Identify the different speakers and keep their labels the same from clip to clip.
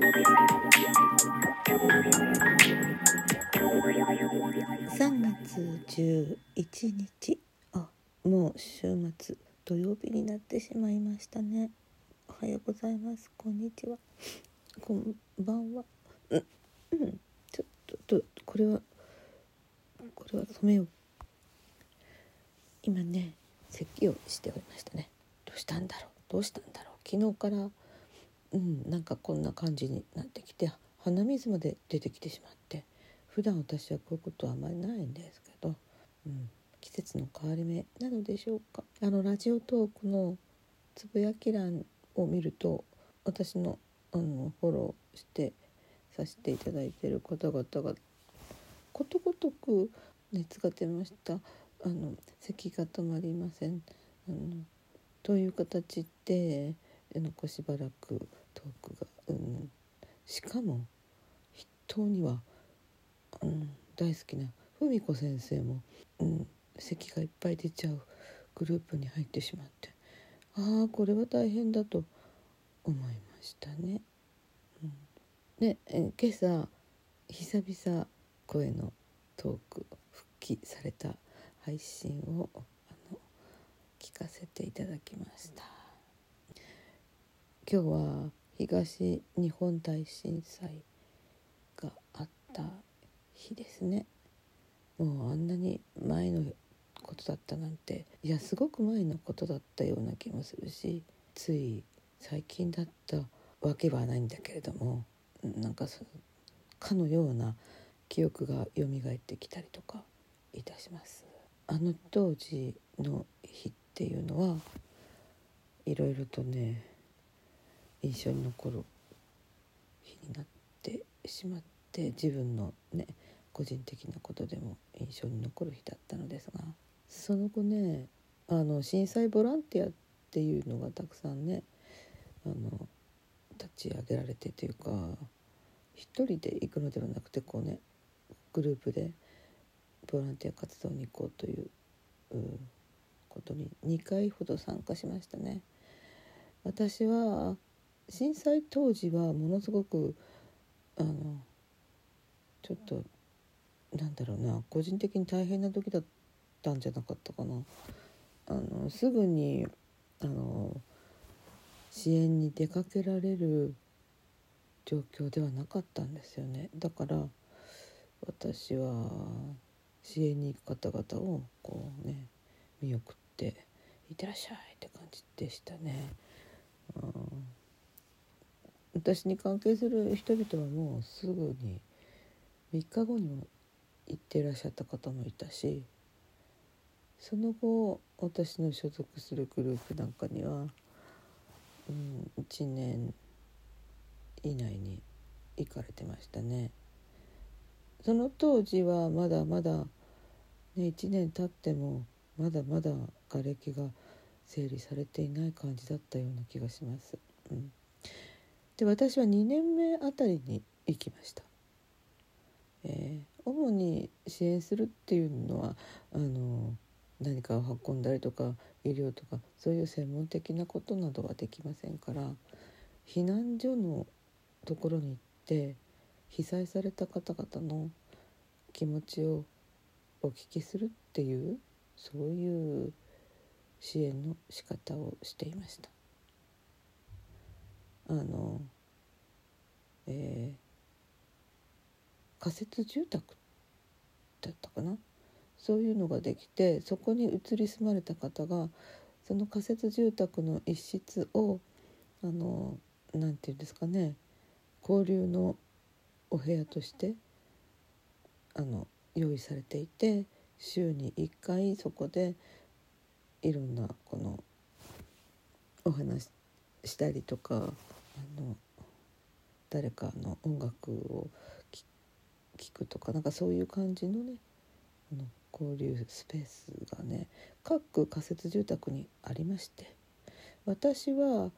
Speaker 1: 3月11日。あもう週末土曜日になってしまいましたね。おはようございます。こんにちは。こんばんは。うん、うん、ちょっととこれはこれは止めよう。今ね咳をしておりましたね。どうしたんだろう。どうしたんだろう。昨日からうんなんかこんな感じになってきて鼻水まで出てきてしまって普段私はこういうことはあまりないんですけど、うん、季節の変わり目なのでしょうか。あのラジオトークのつぶやき欄を見ると私のあのフォローしてさせていただいている方々がことごとく熱が出ました。あの咳が止まりません。あのという形でのこしばらくトークが、うん、しかも筆頭には、うん、大好きな文子先生も、うん、咳がいっぱい出ちゃうグループに入ってしまって。ああこれは大変だと思いましたね。うん、でえ今朝久々声のトーク復帰された配信をあの聞かせていただきました。今日は東日本大震災があった日ですね。もうあんなに前のことだったなんていやすごく前のことだったような気もするしつい最近だったわけはないんだけれどもなんかそのかのような記憶が蘇ってきたりとかいたします。あの当時の日っていうのはいろいろとね印象に残る日になってしまって自分のね個人的なことでも印象に残る日だったのですがその後ねあの震災ボランティアっていうのがたくさんねあの立ち上げられてというか一人で行くのではなくてこうねグループでボランティア活動に行こうということに2回ほど参加しましたね。私は震災当時はものすごくあのちょっとなんだろうな個人的に大変な時だったんじゃなかったかな。あのすぐにあの支援に出かけられる状況ではなかったんですよねだから私は支援に行く方々をこうね見送って「いってらっしゃい」って感じでしたね。うん私に関係する人々はもうすぐに3日後にも行ってらっしゃった方もいたしその後私の所属するグループなんかには、うん、1年以内に行かれてましたね。その当時はまだまだ、ね、1年経ってもまだまだ瓦礫が整理されていない感じだったような気がします。うん、で私は2年目あたりに行きました。えー、主に支援するっていうのはあの何かを運んだりとか医療とかそういう専門的なことなどはできませんから避難所のところに行って被災された方々の気持ちをお聞きするっていうそういう支援の仕方をしていました。あの、えー、仮設住宅だったかな？そういうのができてそこに移り住まれた方がその仮設住宅の一室をあのなんていうんですかね交流のお部屋としてあの用意されていて週に1回そこでいろんなこのお話したりとかあの誰かの音楽を聴くとかなんかそういう感じのねあの交流スペースがね各仮設住宅にありまして私は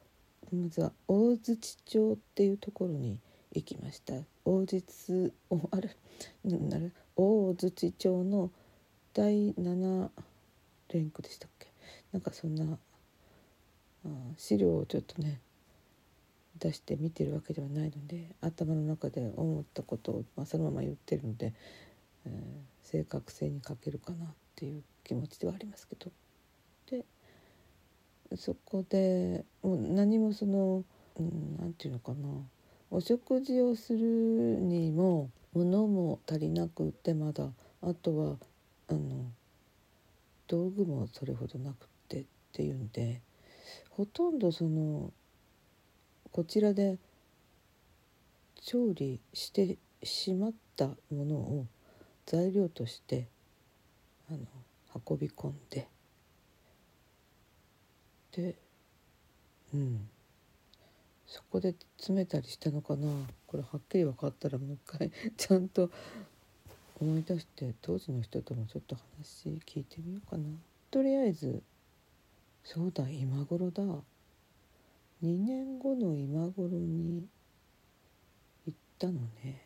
Speaker 1: まずは大槌町っていうところに行きました。大実おあれなる大槌町の第7連区でしたっけ？なんかそんな資料をちょっとね出して見てるわけではないので頭の中で思ったことを、まあ、そのまま言ってるので、えー、正確性に欠けるかなっていう気持ちではありますけど。でそこでもう何もその何、うん、て言うのかな。お食事をするにも物も足りなくてまだ。あとはあの道具もそれほどなくてっていうんでほとんどそのこちらで調理してしまったものを材料としてあの運び込んででうん。そこで詰めたりしたのかな。これはっきり分かったらもう一回 ちゃんと思い出して当時の人ともちょっと話聞いてみようかな。とりあえずそうだ今頃だ。2年後の今頃に行ったのね。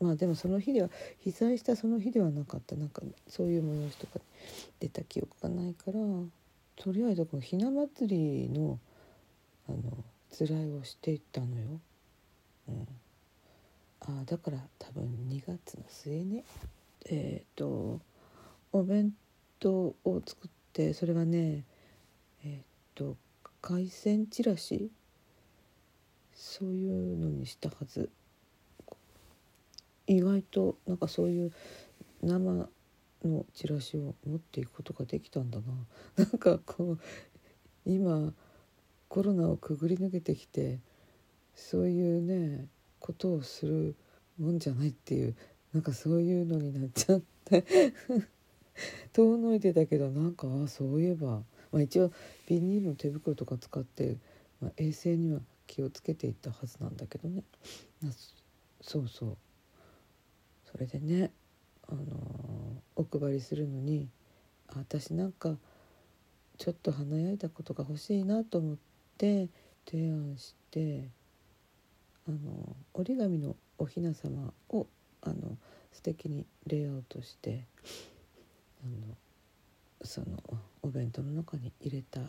Speaker 1: まあでもその日では被災したその日ではなかった。なんかそういう催しとか出た記憶がないからとりあえずこのひな祭りのあのつらいをしていったのよ。うん、あだから多分2月の末ね。えっ、ー、とお弁当を作ってそれはねえっ、ー、と海鮮チラシ？そういうのにしたはず。意外となんかそういう生のチラシを持っていくことができたんだな。なんかこう今コロナをくぐり抜けてきてそういうねことをするもんじゃないっていうなんかそういうのになっちゃって。遠のいてたけどなんかあそういえばまあ、一応ビニールの手袋とか使って、まあ、衛生には気をつけていったはずなんだけどね。そうそう。それでね、あのー、お配りするのに私なんかちょっと華やいだことが欲しいなと思って提案してあの折り紙のおひな様をあの素敵にレイアウトしてあのそのお弁当の中に入れた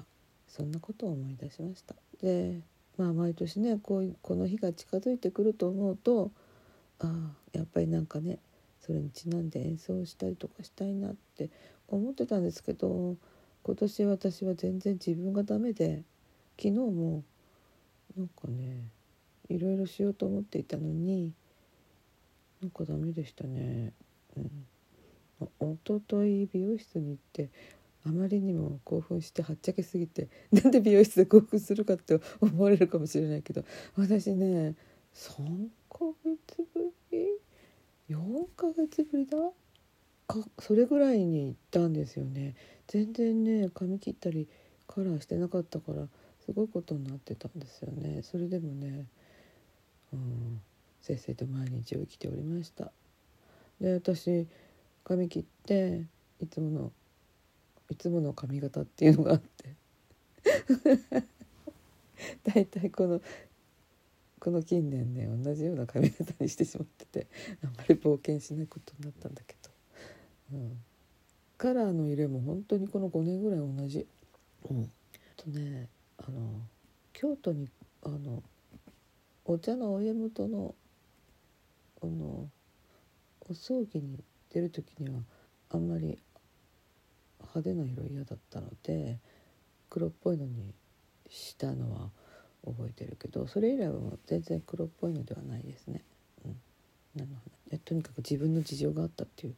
Speaker 1: そんなことを思い出しましたでまあ毎年ねこうこの日が近づいてくると思うとああやっぱりなんかねそれにちなんで演奏したりとかしたいなって思ってたんですけど今年私は全然自分がダメで昨日もなんかねいろいろしようと思っていたのになんかダメでしたね。うんおととい美容室に行ってあまりにも興奮してはっちゃけすぎて なんで美容室で興奮するかって思われるかもしれないけど私ね3ヶ月ぶり？4ヶ月ぶりだ？かそれぐらいに行ったんですよね。全然ね髪切ったりカラーしてなかったからすごいことになってたんですよね。それでもねうんせっせと毎日を生きておりました。で私髪切っていつものいつもの髪型っていうのがあって。大体このこの近年ね同じような髪型にしてしまっててあんまり冒険しないことになったんだけど、うん、カラーの色も本当にこの5年ぐらい同じ。うん、とねあの京都にあのお茶のお家元のあのお葬儀に出る時にはあんまり派手な色嫌だったので黒っぽいのにしたのは覚えてるけどそれ以来は全然黒っぽいのではないですね。うん、なのとにかく自分の事情があったっていう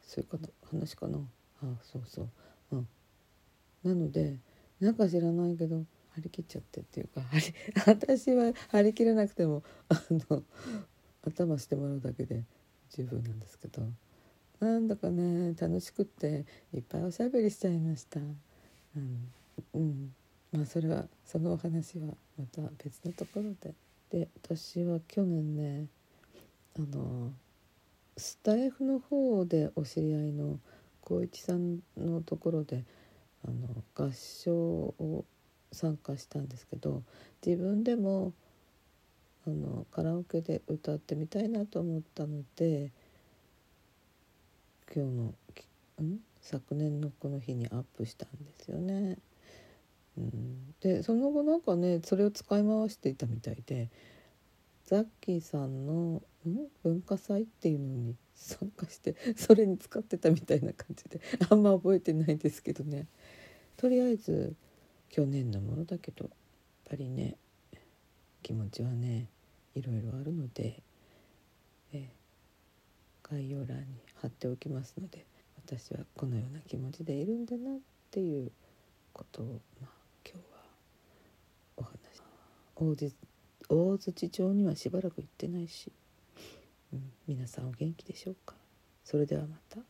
Speaker 1: そういうこと話かな。ああそうそう。うん、なのでなんか知らないけど張り切っちゃってっていうか私は張り切らなくてもあの頭してもらうだけで十分なんですけど。なんだかね楽しくっていっぱいおしゃべりしちゃいました。うん、うん、まあそれはそのお話はまた別のところで。で私は去年ねあのスタイフの方でお知り合いの光一さんのところであの合唱を参加したんですけど自分でもあのカラオケで歌ってみたいなと思ったので今日のん？昨年のこの日にアップしたんですよね。うん、でその後なんかねそれを使い回していたみたいでザッキーさんの文化祭っていうのに参加してそれに使ってたみたいな感じであんま覚えてないですけどね。とりあえず去年のものだけどやっぱりね気持ちはねいろいろあるので、概要欄に貼っておきますので私はこのような気持ちでいるんだなっていうことを、まあ、今日はお話大大槌町にはしばらく行ってないし、うん、皆さんお元気でしょうか？それではまた。